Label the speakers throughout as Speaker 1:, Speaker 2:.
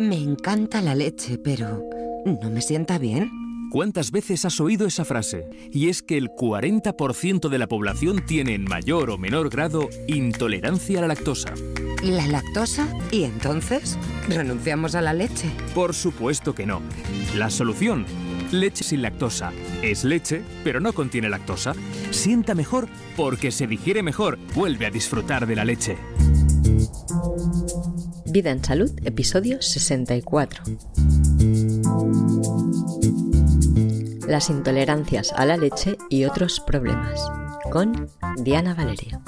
Speaker 1: Me encanta la leche, pero ¿no me sienta bien?
Speaker 2: ¿Cuántas veces has oído esa frase? Y es que el 40% de la población tiene en mayor o menor grado intolerancia a la lactosa.
Speaker 1: ¿La lactosa? ¿Y entonces? ¿Renunciamos a la leche?
Speaker 2: Por supuesto que no. La solución, leche sin lactosa. Es leche, pero no contiene lactosa. Sienta mejor porque se digiere mejor. Vuelve a disfrutar de la leche.
Speaker 3: Vida en Salud, episodio 64 las intolerancias a la leche y otros problemas, con Diana Valeria.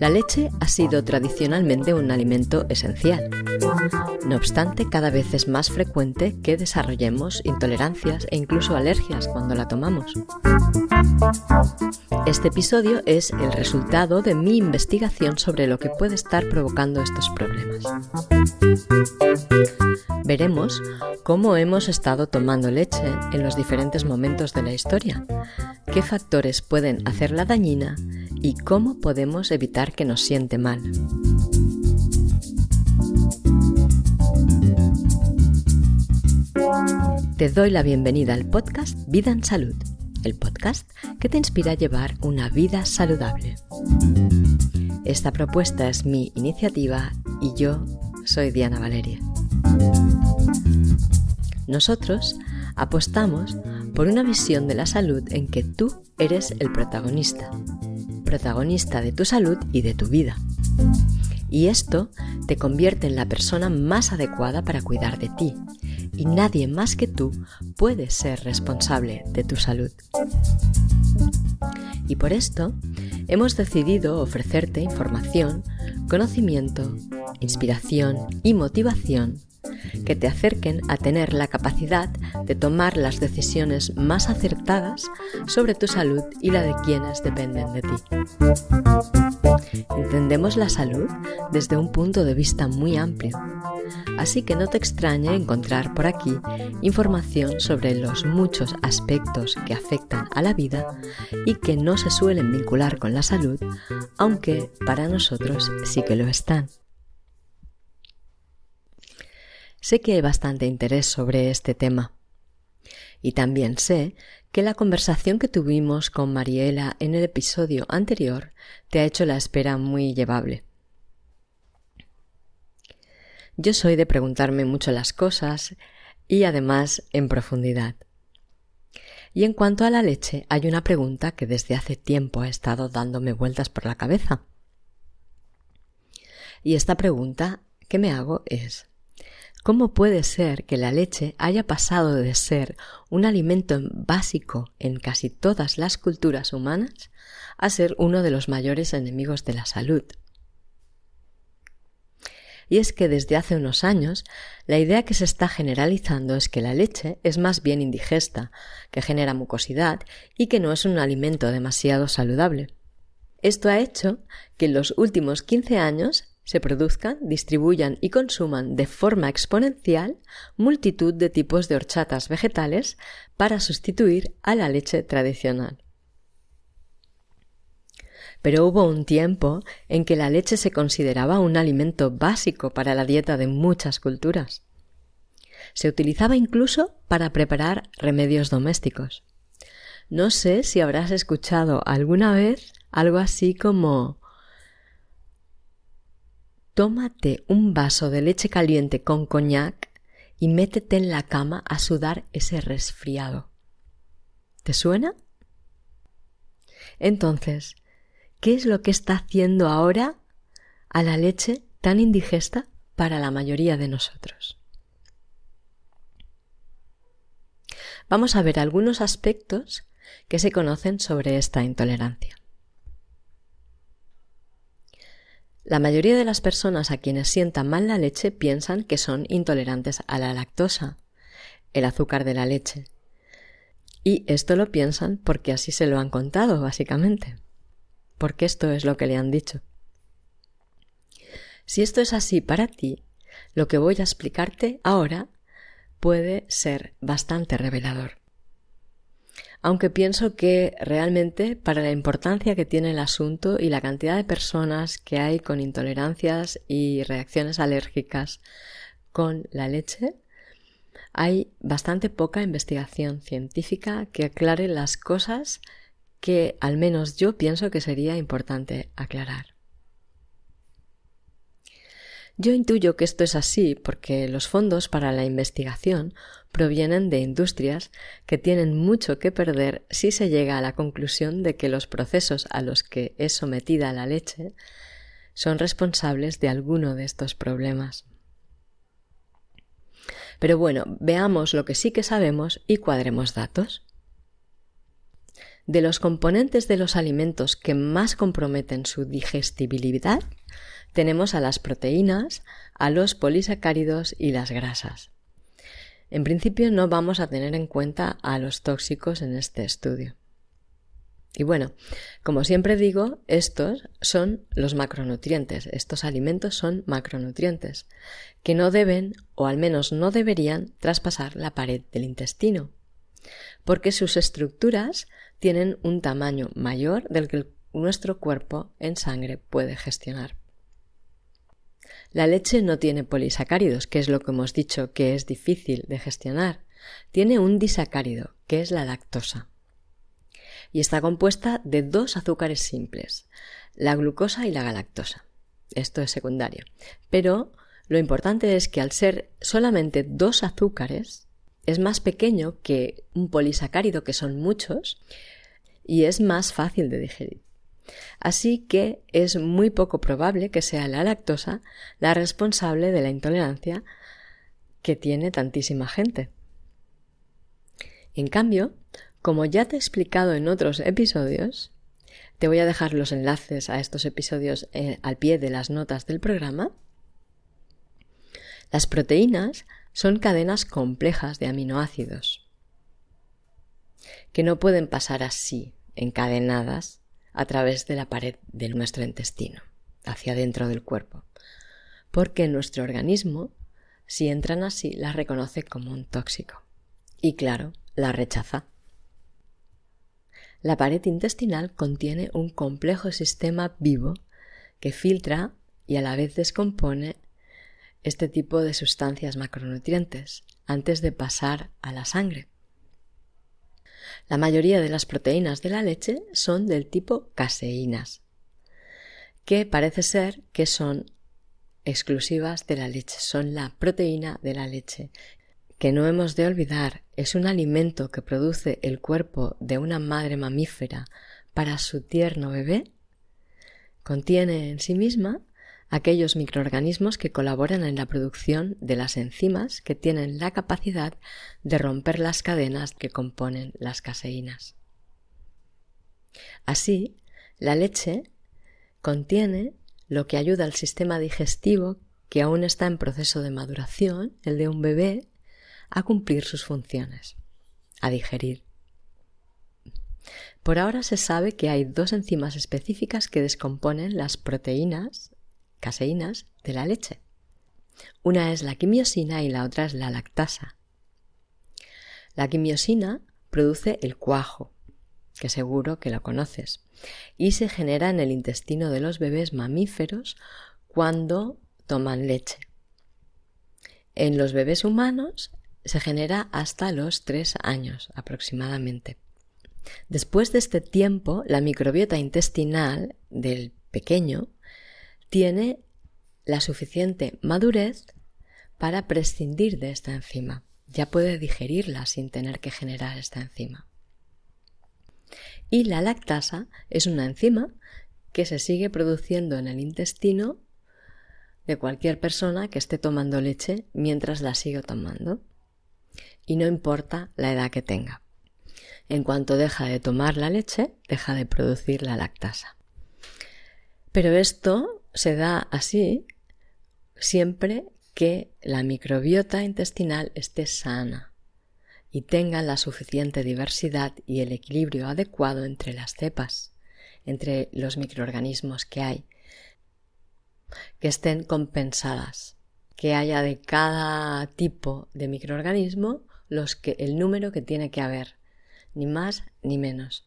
Speaker 3: La leche ha sido tradicionalmente un alimento esencial. No obstante, cada vez es más frecuente que desarrollemos intolerancias e incluso alergias cuando la tomamos. Este episodio es el resultado de mi investigación sobre lo que puede estar provocando estos problemas. Veremos cómo hemos estado tomando leche en los diferentes momentos de la historia, qué factores pueden hacerla dañina y cómo podemos evitar que nos siente mal. Te doy la bienvenida al podcast Vida en Salud el podcast que te inspira a llevar una vida saludable. Esta propuesta es mi iniciativa y yo soy Diana Valeria. Nosotros apostamos por una visión de la salud en que tú eres el protagonista, protagonista de tu salud y de tu vida. Y esto te convierte en la persona más adecuada para cuidar de ti y nadie más que tú puede ser responsable de tu salud. Y por esto hemos decidido ofrecerte información, conocimiento, inspiración y motivación que te acerquen a tener la capacidad de tomar las decisiones más acertadas sobre tu salud y la de quienes dependen de ti. Entendemos la salud desde un punto de vista muy amplio, así que no te extrañe encontrar por aquí información sobre los muchos aspectos que afectan a la vida y que no se suelen vincular con la salud, aunque para nosotros sí que lo están. Sé que hay bastante interés sobre este tema. Y también sé que la conversación que tuvimos con Mariela en el episodio anterior te ha hecho la espera muy llevable. Yo soy de preguntarme mucho las cosas y además en profundidad. Y en cuanto a la leche, hay una pregunta que desde hace tiempo ha estado dándome vueltas por la cabeza. Y esta pregunta que me hago es ¿Cómo puede ser que la leche haya pasado de ser un alimento básico en casi todas las culturas humanas a ser uno de los mayores enemigos de la salud? Y es que desde hace unos años la idea que se está generalizando es que la leche es más bien indigesta, que genera mucosidad y que no es un alimento demasiado saludable. Esto ha hecho que en los últimos 15 años se produzcan, distribuyan y consuman de forma exponencial multitud de tipos de horchatas vegetales para sustituir a la leche tradicional. Pero hubo un tiempo en que la leche se consideraba un alimento básico para la dieta de muchas culturas. Se utilizaba incluso para preparar remedios domésticos. No sé si habrás escuchado alguna vez algo así como tómate un vaso de leche caliente con coñac y métete en la cama a sudar ese resfriado. ¿Te suena? Entonces, ¿qué es lo que está haciendo ahora a la leche tan indigesta para la mayoría de nosotros? Vamos a ver algunos aspectos que se conocen sobre esta intolerancia. La mayoría de las personas a quienes sientan mal la leche piensan que son intolerantes a la lactosa, el azúcar de la leche. Y esto lo piensan porque así se lo han contado, básicamente. Porque esto es lo que le han dicho. Si esto es así para ti, lo que voy a explicarte ahora puede ser bastante revelador. Aunque pienso que realmente para la importancia que tiene el asunto y la cantidad de personas que hay con intolerancias y reacciones alérgicas con la leche, hay bastante poca investigación científica que aclare las cosas que al menos yo pienso que sería importante aclarar. Yo intuyo que esto es así porque los fondos para la investigación provienen de industrias que tienen mucho que perder si se llega a la conclusión de que los procesos a los que es sometida la leche son responsables de alguno de estos problemas. Pero bueno, veamos lo que sí que sabemos y cuadremos datos. De los componentes de los alimentos que más comprometen su digestibilidad, tenemos a las proteínas, a los polisacáridos y las grasas. En principio no vamos a tener en cuenta a los tóxicos en este estudio. Y bueno, como siempre digo, estos son los macronutrientes, estos alimentos son macronutrientes, que no deben, o al menos no deberían, traspasar la pared del intestino, porque sus estructuras tienen un tamaño mayor del que nuestro cuerpo en sangre puede gestionar. La leche no tiene polisacáridos, que es lo que hemos dicho que es difícil de gestionar. Tiene un disacárido, que es la lactosa. Y está compuesta de dos azúcares simples, la glucosa y la galactosa. Esto es secundario. Pero lo importante es que al ser solamente dos azúcares, es más pequeño que un polisacárido, que son muchos, y es más fácil de digerir. Así que es muy poco probable que sea la lactosa la responsable de la intolerancia que tiene tantísima gente. En cambio, como ya te he explicado en otros episodios, te voy a dejar los enlaces a estos episodios eh, al pie de las notas del programa, las proteínas son cadenas complejas de aminoácidos que no pueden pasar así, encadenadas, a través de la pared de nuestro intestino, hacia dentro del cuerpo, porque nuestro organismo, si entran así, las reconoce como un tóxico y claro, la rechaza. La pared intestinal contiene un complejo sistema vivo que filtra y a la vez descompone este tipo de sustancias macronutrientes antes de pasar a la sangre. La mayoría de las proteínas de la leche son del tipo caseínas, que parece ser que son exclusivas de la leche, son la proteína de la leche, que no hemos de olvidar es un alimento que produce el cuerpo de una madre mamífera para su tierno bebé, contiene en sí misma aquellos microorganismos que colaboran en la producción de las enzimas que tienen la capacidad de romper las cadenas que componen las caseínas. Así, la leche contiene lo que ayuda al sistema digestivo que aún está en proceso de maduración, el de un bebé, a cumplir sus funciones, a digerir. Por ahora se sabe que hay dos enzimas específicas que descomponen las proteínas caseínas de la leche. Una es la quimiosina y la otra es la lactasa. La quimiosina produce el cuajo, que seguro que lo conoces, y se genera en el intestino de los bebés mamíferos cuando toman leche. En los bebés humanos se genera hasta los tres años aproximadamente. Después de este tiempo, la microbiota intestinal del pequeño tiene la suficiente madurez para prescindir de esta enzima. Ya puede digerirla sin tener que generar esta enzima. Y la lactasa es una enzima que se sigue produciendo en el intestino de cualquier persona que esté tomando leche mientras la sigue tomando. Y no importa la edad que tenga. En cuanto deja de tomar la leche, deja de producir la lactasa. Pero esto se da así siempre que la microbiota intestinal esté sana y tenga la suficiente diversidad y el equilibrio adecuado entre las cepas, entre los microorganismos que hay, que estén compensadas, que haya de cada tipo de microorganismo los que, el número que tiene que haber, ni más ni menos,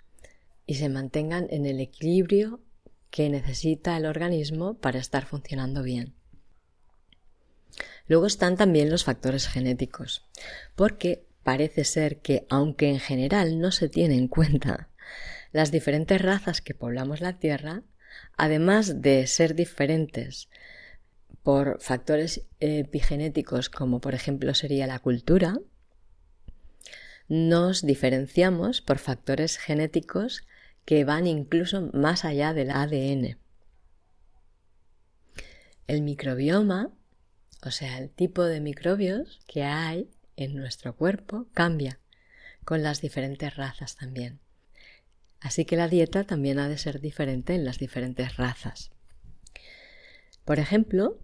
Speaker 3: y se mantengan en el equilibrio que necesita el organismo para estar funcionando bien. Luego están también los factores genéticos, porque parece ser que, aunque en general no se tiene en cuenta las diferentes razas que poblamos la Tierra, además de ser diferentes por factores epigenéticos como por ejemplo sería la cultura, nos diferenciamos por factores genéticos que van incluso más allá del ADN. El microbioma, o sea, el tipo de microbios que hay en nuestro cuerpo, cambia con las diferentes razas también. Así que la dieta también ha de ser diferente en las diferentes razas. Por ejemplo,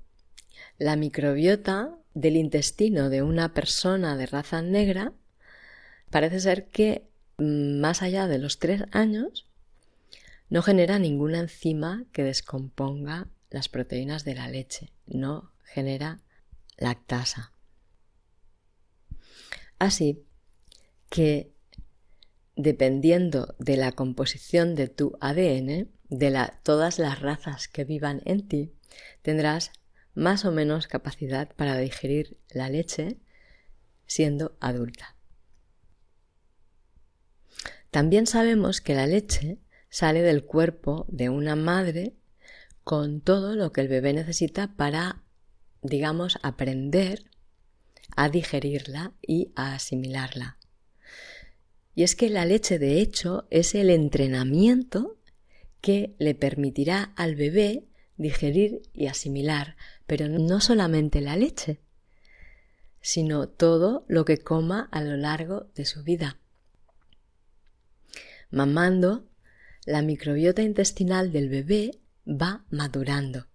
Speaker 3: la microbiota del intestino de una persona de raza negra parece ser que mm, más allá de los tres años no genera ninguna enzima que descomponga las proteínas de la leche, no genera lactasa. Así que dependiendo de la composición de tu ADN, de todas las razas que vivan en ti, tendrás más o menos capacidad para digerir la leche siendo adulta. También sabemos que la leche sale del cuerpo de una madre con todo lo que el bebé necesita para, digamos, aprender a digerirla y a asimilarla. Y es que la leche, de hecho, es el entrenamiento que le permitirá al bebé digerir y asimilar, pero no solamente la leche, sino todo lo que coma a lo largo de su vida. Mamando, la microbiota intestinal del bebé va madurando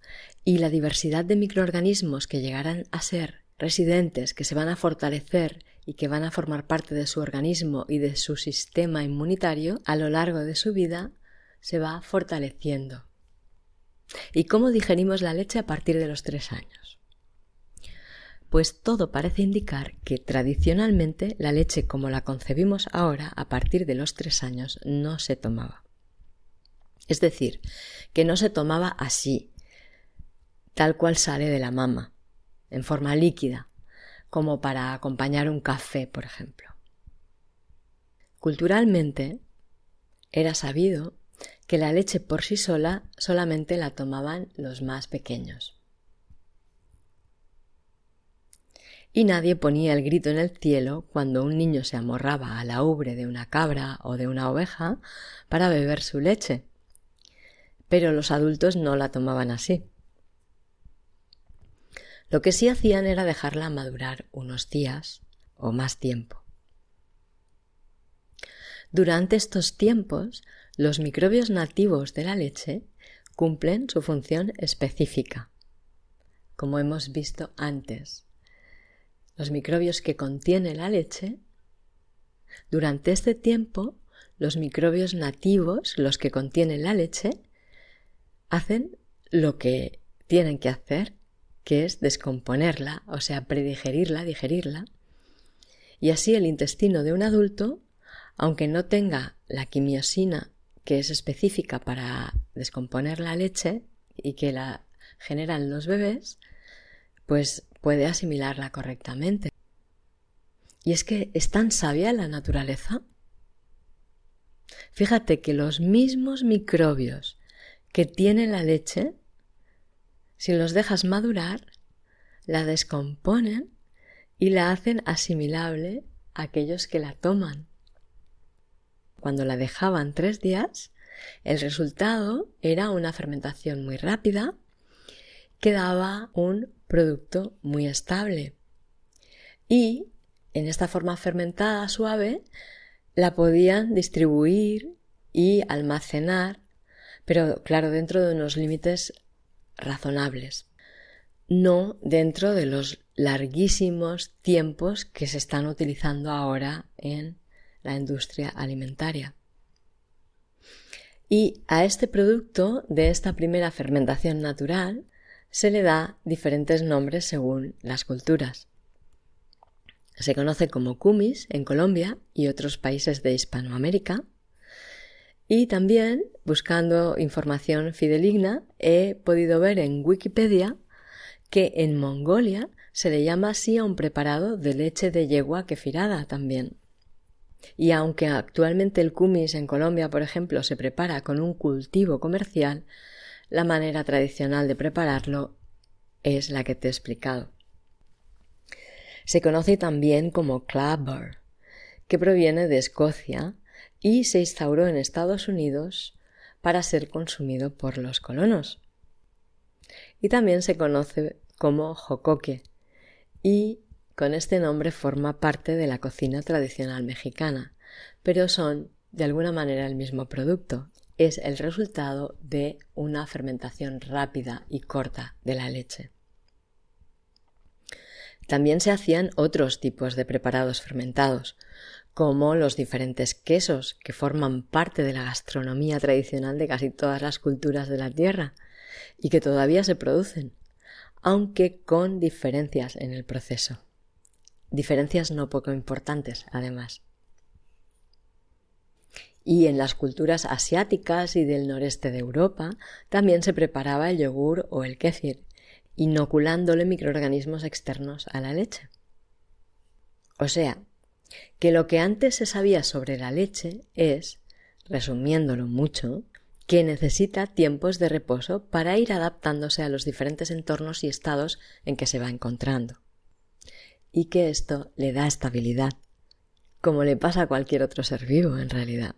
Speaker 3: y la diversidad de microorganismos que llegarán a ser residentes, que se van a fortalecer y que van a formar parte de su organismo y de su sistema inmunitario a lo largo de su vida, se va fortaleciendo. ¿Y cómo digerimos la leche a partir de los tres años? Pues todo parece indicar que tradicionalmente la leche como la concebimos ahora a partir de los tres años no se tomaba. Es decir, que no se tomaba así, tal cual sale de la mama, en forma líquida, como para acompañar un café, por ejemplo. Culturalmente, era sabido que la leche por sí sola solamente la tomaban los más pequeños. Y nadie ponía el grito en el cielo cuando un niño se amorraba a la ubre de una cabra o de una oveja para beber su leche. Pero los adultos no la tomaban así. Lo que sí hacían era dejarla madurar unos días o más tiempo. Durante estos tiempos, los microbios nativos de la leche cumplen su función específica, como hemos visto antes. Los microbios que contiene la leche, durante este tiempo, los microbios nativos, los que contienen la leche, hacen lo que tienen que hacer que es descomponerla, o sea, predigerirla, digerirla, y así el intestino de un adulto, aunque no tenga la quimiosina que es específica para descomponer la leche y que la generan los bebés, pues puede asimilarla correctamente. Y es que es tan sabia la naturaleza. Fíjate que los mismos microbios que tiene la leche si los dejas madurar, la descomponen y la hacen asimilable a aquellos que la toman. Cuando la dejaban tres días, el resultado era una fermentación muy rápida que daba un producto muy estable. Y en esta forma fermentada suave la podían distribuir y almacenar, pero claro, dentro de unos límites razonables, no dentro de los larguísimos tiempos que se están utilizando ahora en la industria alimentaria. Y a este producto de esta primera fermentación natural se le da diferentes nombres según las culturas. Se conoce como kumis en Colombia y otros países de Hispanoamérica. Y también, buscando información fideligna, he podido ver en Wikipedia que en Mongolia se le llama así a un preparado de leche de yegua kefirada también. Y aunque actualmente el kumis en Colombia, por ejemplo, se prepara con un cultivo comercial, la manera tradicional de prepararlo es la que te he explicado. Se conoce también como clabber, que proviene de Escocia y se instauró en Estados Unidos para ser consumido por los colonos. Y también se conoce como jocoque y con este nombre forma parte de la cocina tradicional mexicana, pero son de alguna manera el mismo producto. Es el resultado de una fermentación rápida y corta de la leche. También se hacían otros tipos de preparados fermentados, como los diferentes quesos que forman parte de la gastronomía tradicional de casi todas las culturas de la Tierra y que todavía se producen, aunque con diferencias en el proceso diferencias no poco importantes, además. Y en las culturas asiáticas y del noreste de Europa también se preparaba el yogur o el kéfir, inoculándole microorganismos externos a la leche. O sea, que lo que antes se sabía sobre la leche es, resumiéndolo mucho, que necesita tiempos de reposo para ir adaptándose a los diferentes entornos y estados en que se va encontrando y que esto le da estabilidad, como le pasa a cualquier otro ser vivo en realidad.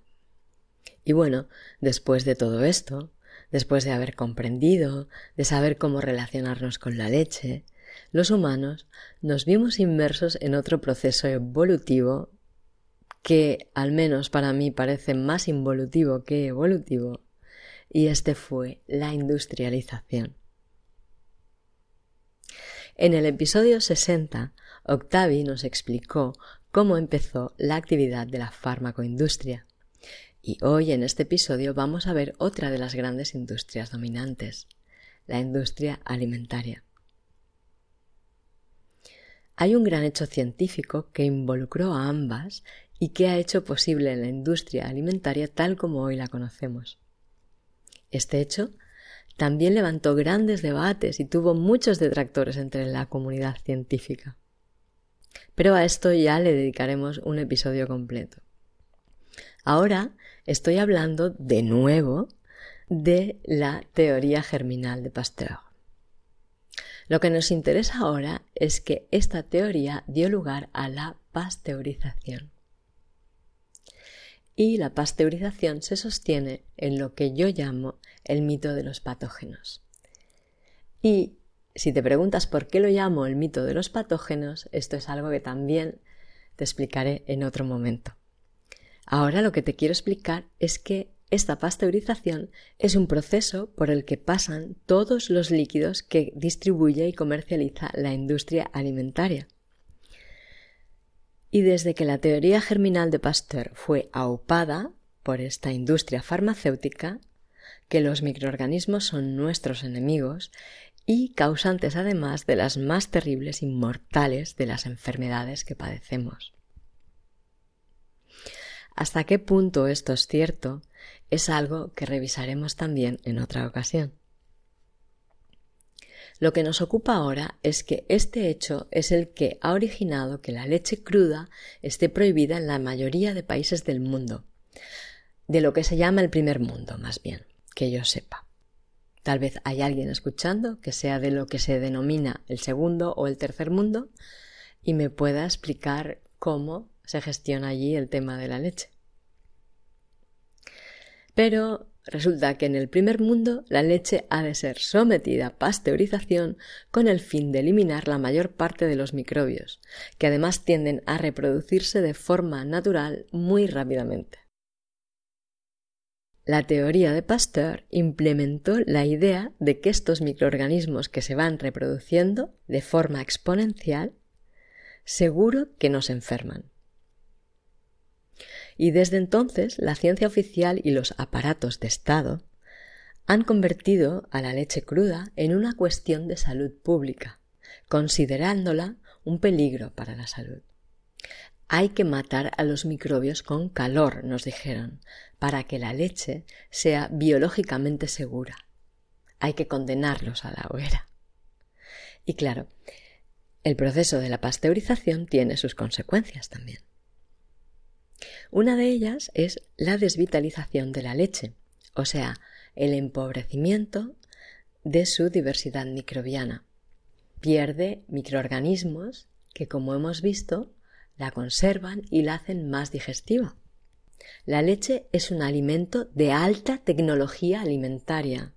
Speaker 3: Y bueno, después de todo esto, después de haber comprendido, de saber cómo relacionarnos con la leche, los humanos nos vimos inmersos en otro proceso evolutivo que al menos para mí parece más involutivo que evolutivo, y este fue la industrialización. En el episodio 60 Octavi nos explicó cómo empezó la actividad de la farmacoindustria. Y hoy en este episodio vamos a ver otra de las grandes industrias dominantes, la industria alimentaria. Hay un gran hecho científico que involucró a ambas y que ha hecho posible la industria alimentaria tal como hoy la conocemos. Este hecho también levantó grandes debates y tuvo muchos detractores entre la comunidad científica. Pero a esto ya le dedicaremos un episodio completo. Ahora estoy hablando de nuevo de la teoría germinal de Pasteur. Lo que nos interesa ahora es que esta teoría dio lugar a la pasteurización. Y la pasteurización se sostiene en lo que yo llamo el mito de los patógenos. Y si te preguntas por qué lo llamo el mito de los patógenos, esto es algo que también te explicaré en otro momento. Ahora lo que te quiero explicar es que esta pasteurización es un proceso por el que pasan todos los líquidos que distribuye y comercializa la industria alimentaria. Y desde que la teoría germinal de Pasteur fue aupada por esta industria farmacéutica, que los microorganismos son nuestros enemigos y causantes además de las más terribles y mortales de las enfermedades que padecemos. Hasta qué punto esto es cierto es algo que revisaremos también en otra ocasión. Lo que nos ocupa ahora es que este hecho es el que ha originado que la leche cruda esté prohibida en la mayoría de países del mundo, de lo que se llama el primer mundo, más bien, que yo sepa. Tal vez hay alguien escuchando que sea de lo que se denomina el segundo o el tercer mundo y me pueda explicar cómo se gestiona allí el tema de la leche. Pero resulta que en el primer mundo la leche ha de ser sometida a pasteurización con el fin de eliminar la mayor parte de los microbios, que además tienden a reproducirse de forma natural muy rápidamente. La teoría de Pasteur implementó la idea de que estos microorganismos que se van reproduciendo de forma exponencial seguro que nos enferman. Y desde entonces la ciencia oficial y los aparatos de Estado han convertido a la leche cruda en una cuestión de salud pública, considerándola un peligro para la salud. Hay que matar a los microbios con calor, nos dijeron, para que la leche sea biológicamente segura. Hay que condenarlos a la hoguera. Y claro, el proceso de la pasteurización tiene sus consecuencias también. Una de ellas es la desvitalización de la leche, o sea, el empobrecimiento de su diversidad microbiana. Pierde microorganismos que, como hemos visto, la conservan y la hacen más digestiva. La leche es un alimento de alta tecnología alimentaria,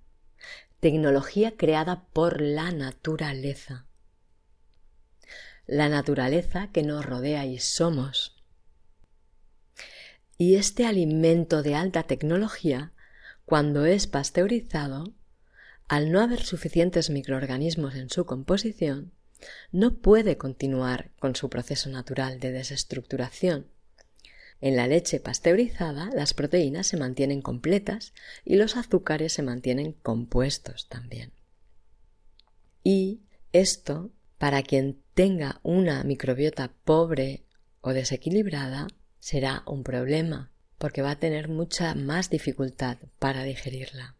Speaker 3: tecnología creada por la naturaleza. La naturaleza que nos rodea y somos. Y este alimento de alta tecnología, cuando es pasteurizado, al no haber suficientes microorganismos en su composición, no puede continuar con su proceso natural de desestructuración. En la leche pasteurizada las proteínas se mantienen completas y los azúcares se mantienen compuestos también. Y esto, para quien tenga una microbiota pobre o desequilibrada, será un problema, porque va a tener mucha más dificultad para digerirla.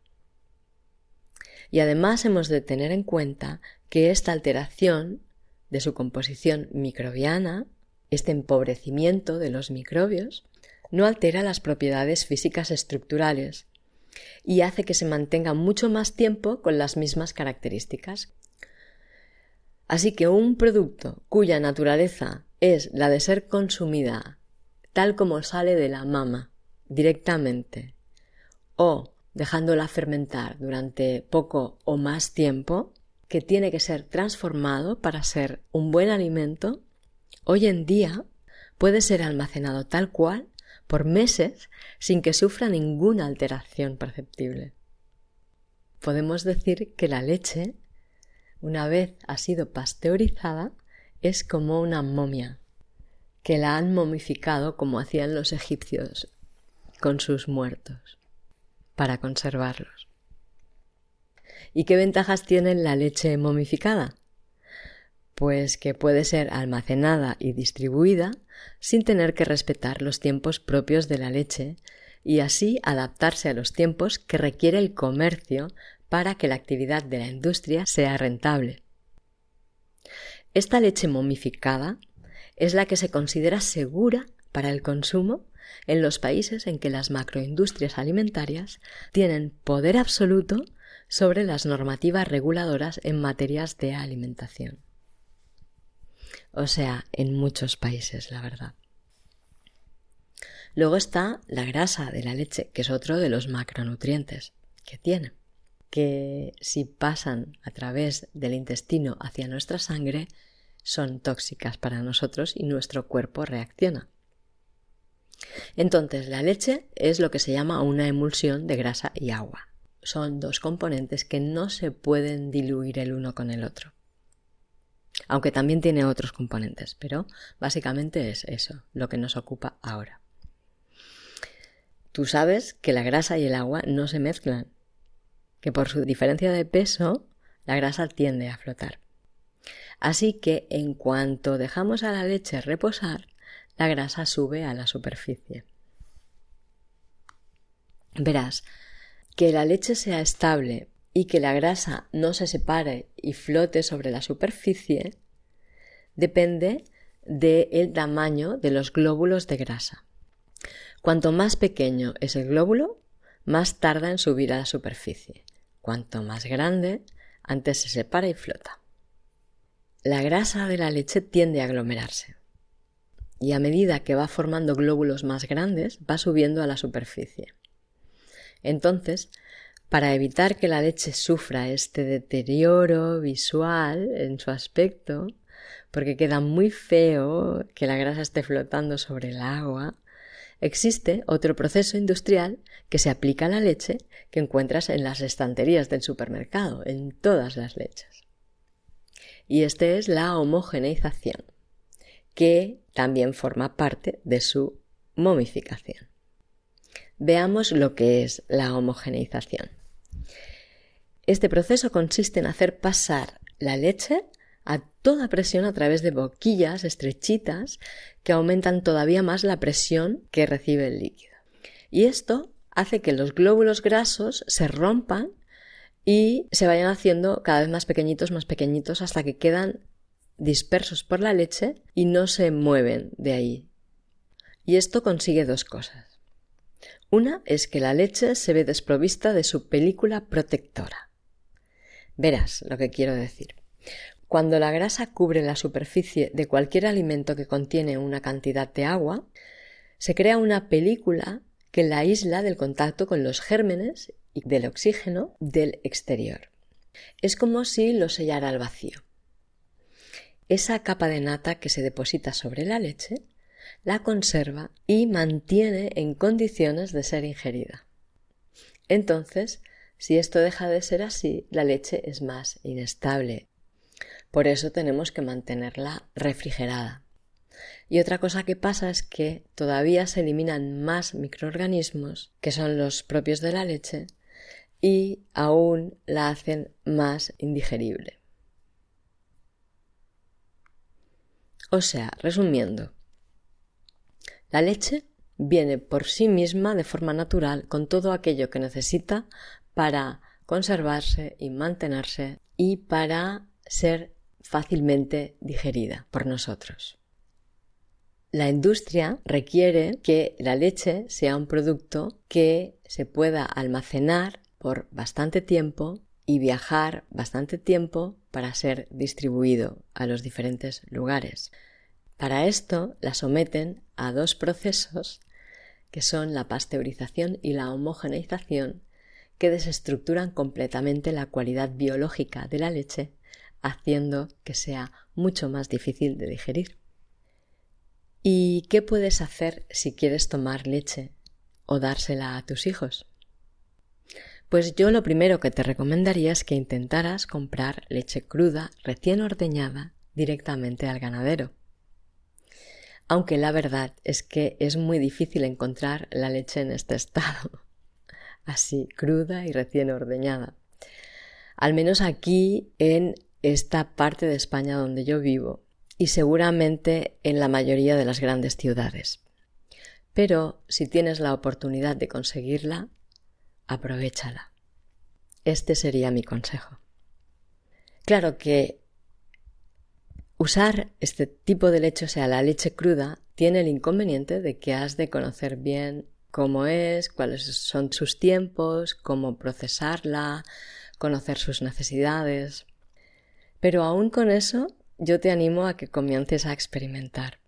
Speaker 3: Y además hemos de tener en cuenta que esta alteración de su composición microbiana, este empobrecimiento de los microbios, no altera las propiedades físicas estructurales y hace que se mantenga mucho más tiempo con las mismas características. Así que un producto cuya naturaleza es la de ser consumida tal como sale de la mama, directamente, o dejándola fermentar durante poco o más tiempo, que tiene que ser transformado para ser un buen alimento, hoy en día puede ser almacenado tal cual por meses sin que sufra ninguna alteración perceptible. Podemos decir que la leche, una vez ha sido pasteurizada, es como una momia, que la han momificado como hacían los egipcios con sus muertos, para conservarlos. ¿Y qué ventajas tiene la leche momificada? Pues que puede ser almacenada y distribuida sin tener que respetar los tiempos propios de la leche y así adaptarse a los tiempos que requiere el comercio para que la actividad de la industria sea rentable. Esta leche momificada es la que se considera segura para el consumo en los países en que las macroindustrias alimentarias tienen poder absoluto sobre las normativas reguladoras en materias de alimentación. O sea, en muchos países, la verdad. Luego está la grasa de la leche, que es otro de los macronutrientes que tiene, que si pasan a través del intestino hacia nuestra sangre, son tóxicas para nosotros y nuestro cuerpo reacciona. Entonces, la leche es lo que se llama una emulsión de grasa y agua. Son dos componentes que no se pueden diluir el uno con el otro. Aunque también tiene otros componentes, pero básicamente es eso lo que nos ocupa ahora. Tú sabes que la grasa y el agua no se mezclan, que por su diferencia de peso la grasa tiende a flotar. Así que en cuanto dejamos a la leche reposar, la grasa sube a la superficie. Verás, que la leche sea estable y que la grasa no se separe y flote sobre la superficie depende del tamaño de los glóbulos de grasa. Cuanto más pequeño es el glóbulo, más tarda en subir a la superficie. Cuanto más grande, antes se separa y flota la grasa de la leche tiende a aglomerarse y a medida que va formando glóbulos más grandes va subiendo a la superficie. Entonces, para evitar que la leche sufra este deterioro visual en su aspecto, porque queda muy feo que la grasa esté flotando sobre el agua, existe otro proceso industrial que se aplica a la leche que encuentras en las estanterías del supermercado, en todas las leches y este es la homogeneización, que también forma parte de su momificación. Veamos lo que es la homogeneización. Este proceso consiste en hacer pasar la leche a toda presión a través de boquillas estrechitas que aumentan todavía más la presión que recibe el líquido. Y esto hace que los glóbulos grasos se rompan y se vayan haciendo cada vez más pequeñitos, más pequeñitos, hasta que quedan dispersos por la leche y no se mueven de ahí. Y esto consigue dos cosas. Una es que la leche se ve desprovista de su película protectora. Verás lo que quiero decir. Cuando la grasa cubre la superficie de cualquier alimento que contiene una cantidad de agua, se crea una película que la aísla del contacto con los gérmenes y del oxígeno del exterior. Es como si lo sellara al vacío. Esa capa de nata que se deposita sobre la leche la conserva y mantiene en condiciones de ser ingerida. Entonces, si esto deja de ser así, la leche es más inestable. Por eso tenemos que mantenerla refrigerada. Y otra cosa que pasa es que todavía se eliminan más microorganismos, que son los propios de la leche, y aún la hacen más indigerible. O sea, resumiendo, la leche viene por sí misma de forma natural con todo aquello que necesita para conservarse y mantenerse y para ser fácilmente digerida por nosotros. La industria requiere que la leche sea un producto que se pueda almacenar por bastante tiempo y viajar bastante tiempo para ser distribuido a los diferentes lugares. Para esto la someten a dos procesos que son la pasteurización y la homogeneización que desestructuran completamente la cualidad biológica de la leche, haciendo que sea mucho más difícil de digerir. ¿Y qué puedes hacer si quieres tomar leche o dársela a tus hijos? Pues yo lo primero que te recomendaría es que intentaras comprar leche cruda recién ordeñada directamente al ganadero. Aunque la verdad es que es muy difícil encontrar la leche en este estado, así cruda y recién ordeñada. Al menos aquí en esta parte de España donde yo vivo y seguramente en la mayoría de las grandes ciudades. Pero si tienes la oportunidad de conseguirla, aprovechala. Este sería mi consejo. Claro que usar este tipo de leche, o sea, la leche cruda, tiene el inconveniente de que has de conocer bien cómo es, cuáles son sus tiempos, cómo procesarla, conocer sus necesidades. Pero aún con eso, yo te animo a que comiences a experimentar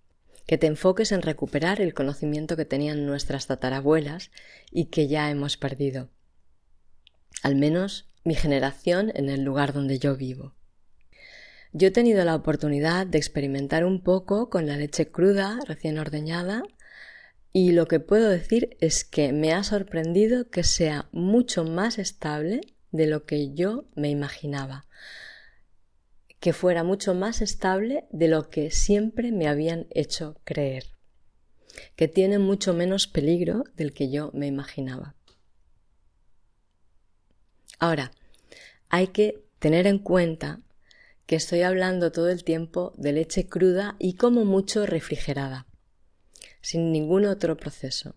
Speaker 3: que te enfoques en recuperar el conocimiento que tenían nuestras tatarabuelas y que ya hemos perdido. Al menos mi generación en el lugar donde yo vivo. Yo he tenido la oportunidad de experimentar un poco con la leche cruda recién ordeñada y lo que puedo decir es que me ha sorprendido que sea mucho más estable de lo que yo me imaginaba que fuera mucho más estable de lo que siempre me habían hecho creer, que tiene mucho menos peligro del que yo me imaginaba. Ahora, hay que tener en cuenta que estoy hablando todo el tiempo de leche cruda y como mucho refrigerada, sin ningún otro proceso.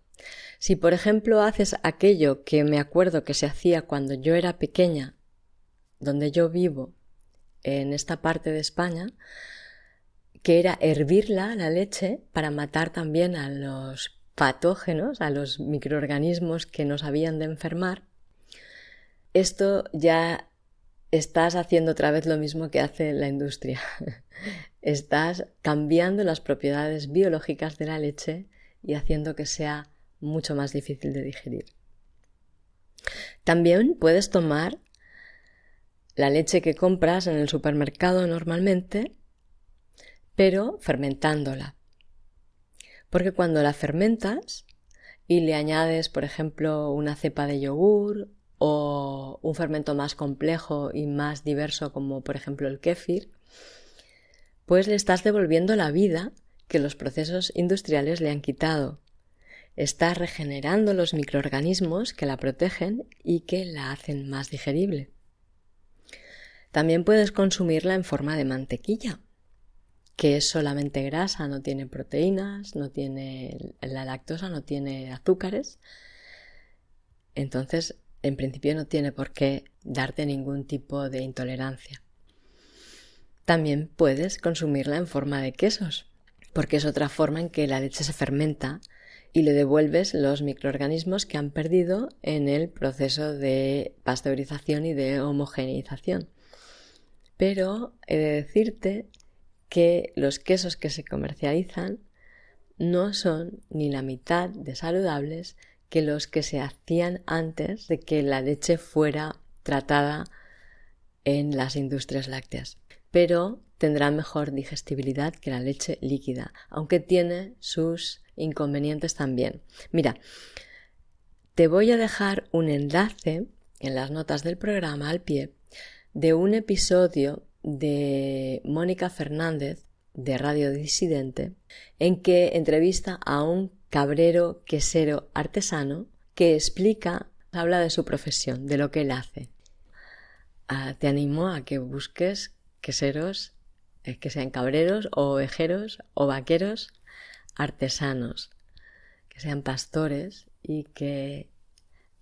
Speaker 3: Si por ejemplo haces aquello que me acuerdo que se hacía cuando yo era pequeña, donde yo vivo, en esta parte de España, que era hervirla, la leche, para matar también a los patógenos, a los microorganismos que nos habían de enfermar, esto ya estás haciendo otra vez lo mismo que hace la industria. estás cambiando las propiedades biológicas de la leche y haciendo que sea mucho más difícil de digerir. También puedes tomar la leche que compras en el supermercado normalmente, pero fermentándola. Porque cuando la fermentas y le añades, por ejemplo, una cepa de yogur o un fermento más complejo y más diverso como por ejemplo el kéfir, pues le estás devolviendo la vida que los procesos industriales le han quitado. Estás regenerando los microorganismos que la protegen y que la hacen más digerible. También puedes consumirla en forma de mantequilla, que es solamente grasa, no tiene proteínas, no tiene la lactosa, no tiene azúcares. Entonces, en principio no tiene por qué darte ningún tipo de intolerancia. También puedes consumirla en forma de quesos, porque es otra forma en que la leche se fermenta y le devuelves los microorganismos que han perdido en el proceso de pasteurización y de homogeneización. Pero he de decirte que los quesos que se comercializan no son ni la mitad de saludables que los que se hacían antes de que la leche fuera tratada en las industrias lácteas. Pero tendrá mejor digestibilidad que la leche líquida, aunque tiene sus inconvenientes también. Mira, te voy a dejar un enlace en las notas del programa al pie de un episodio de Mónica Fernández de Radio Disidente en que entrevista a un cabrero quesero artesano que explica, habla de su profesión, de lo que él hace. Ah, te animo a que busques queseros, eh, que sean cabreros o ovejeros o vaqueros artesanos, que sean pastores y que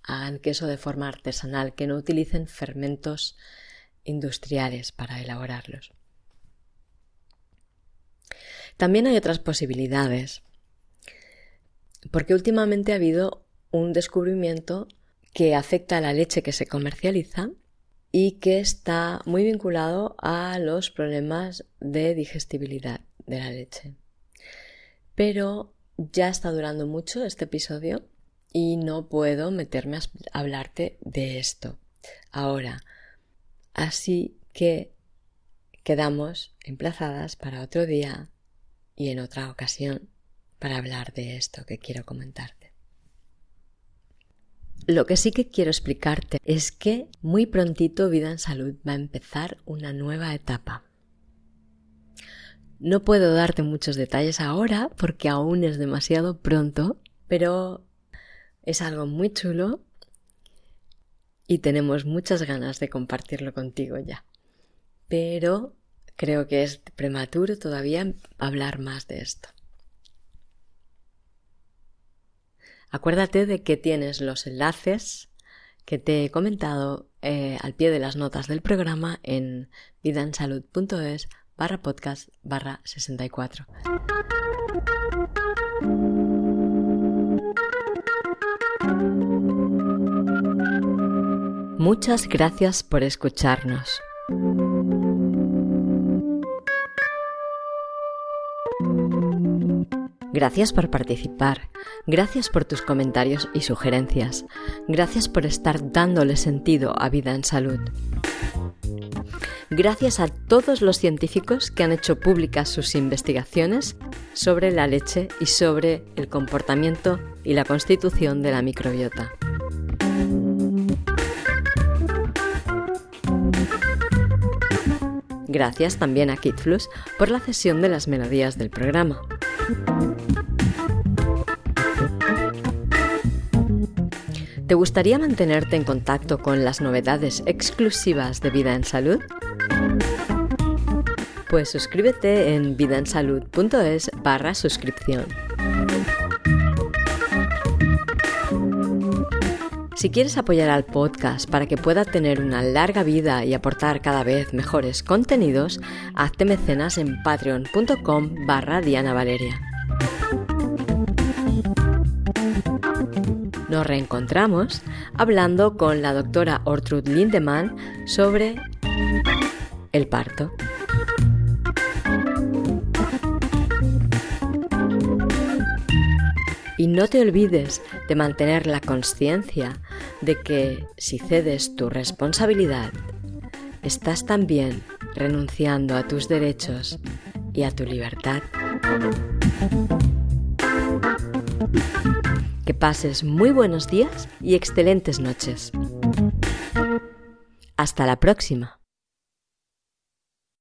Speaker 3: hagan queso de forma artesanal, que no utilicen fermentos industriales para elaborarlos. También hay otras posibilidades, porque últimamente ha habido un descubrimiento que afecta a la leche que se comercializa y que está muy vinculado a los problemas de digestibilidad de la leche. Pero ya está durando mucho este episodio y no puedo meterme a hablarte de esto ahora. Así que quedamos emplazadas para otro día y en otra ocasión para hablar de esto que quiero comentarte. Lo que sí que quiero explicarte es que muy prontito Vida en Salud va a empezar una nueva etapa. No puedo darte muchos detalles ahora porque aún es demasiado pronto, pero es algo muy chulo y tenemos muchas ganas de compartirlo contigo ya. Pero creo que es prematuro todavía hablar más de esto. Acuérdate de que tienes los enlaces que te he comentado eh, al pie de las notas del programa en vidansalud.es barra podcast barra 64. Muchas gracias por escucharnos. Gracias por participar, gracias por tus comentarios y sugerencias, gracias por estar dándole sentido a vida en salud. Gracias a todos los científicos que han hecho públicas sus investigaciones sobre la leche y sobre el comportamiento y la constitución de la microbiota. Gracias también a KidFlux por la cesión de las melodías del programa. ¿Te gustaría mantenerte en contacto con las novedades exclusivas de Vida en Salud? Pues suscríbete en vidaensalud.es barra suscripción. Si quieres apoyar al podcast para que pueda tener una larga vida y aportar cada vez mejores contenidos, hazte mecenas en patreon.com barra Diana Valeria. Nos reencontramos hablando con la doctora Ortrud Lindemann sobre el parto. Y no te olvides de mantener la conciencia de que si cedes tu responsabilidad, estás también renunciando a tus derechos y a tu libertad. Que pases muy buenos días y excelentes noches. Hasta la próxima.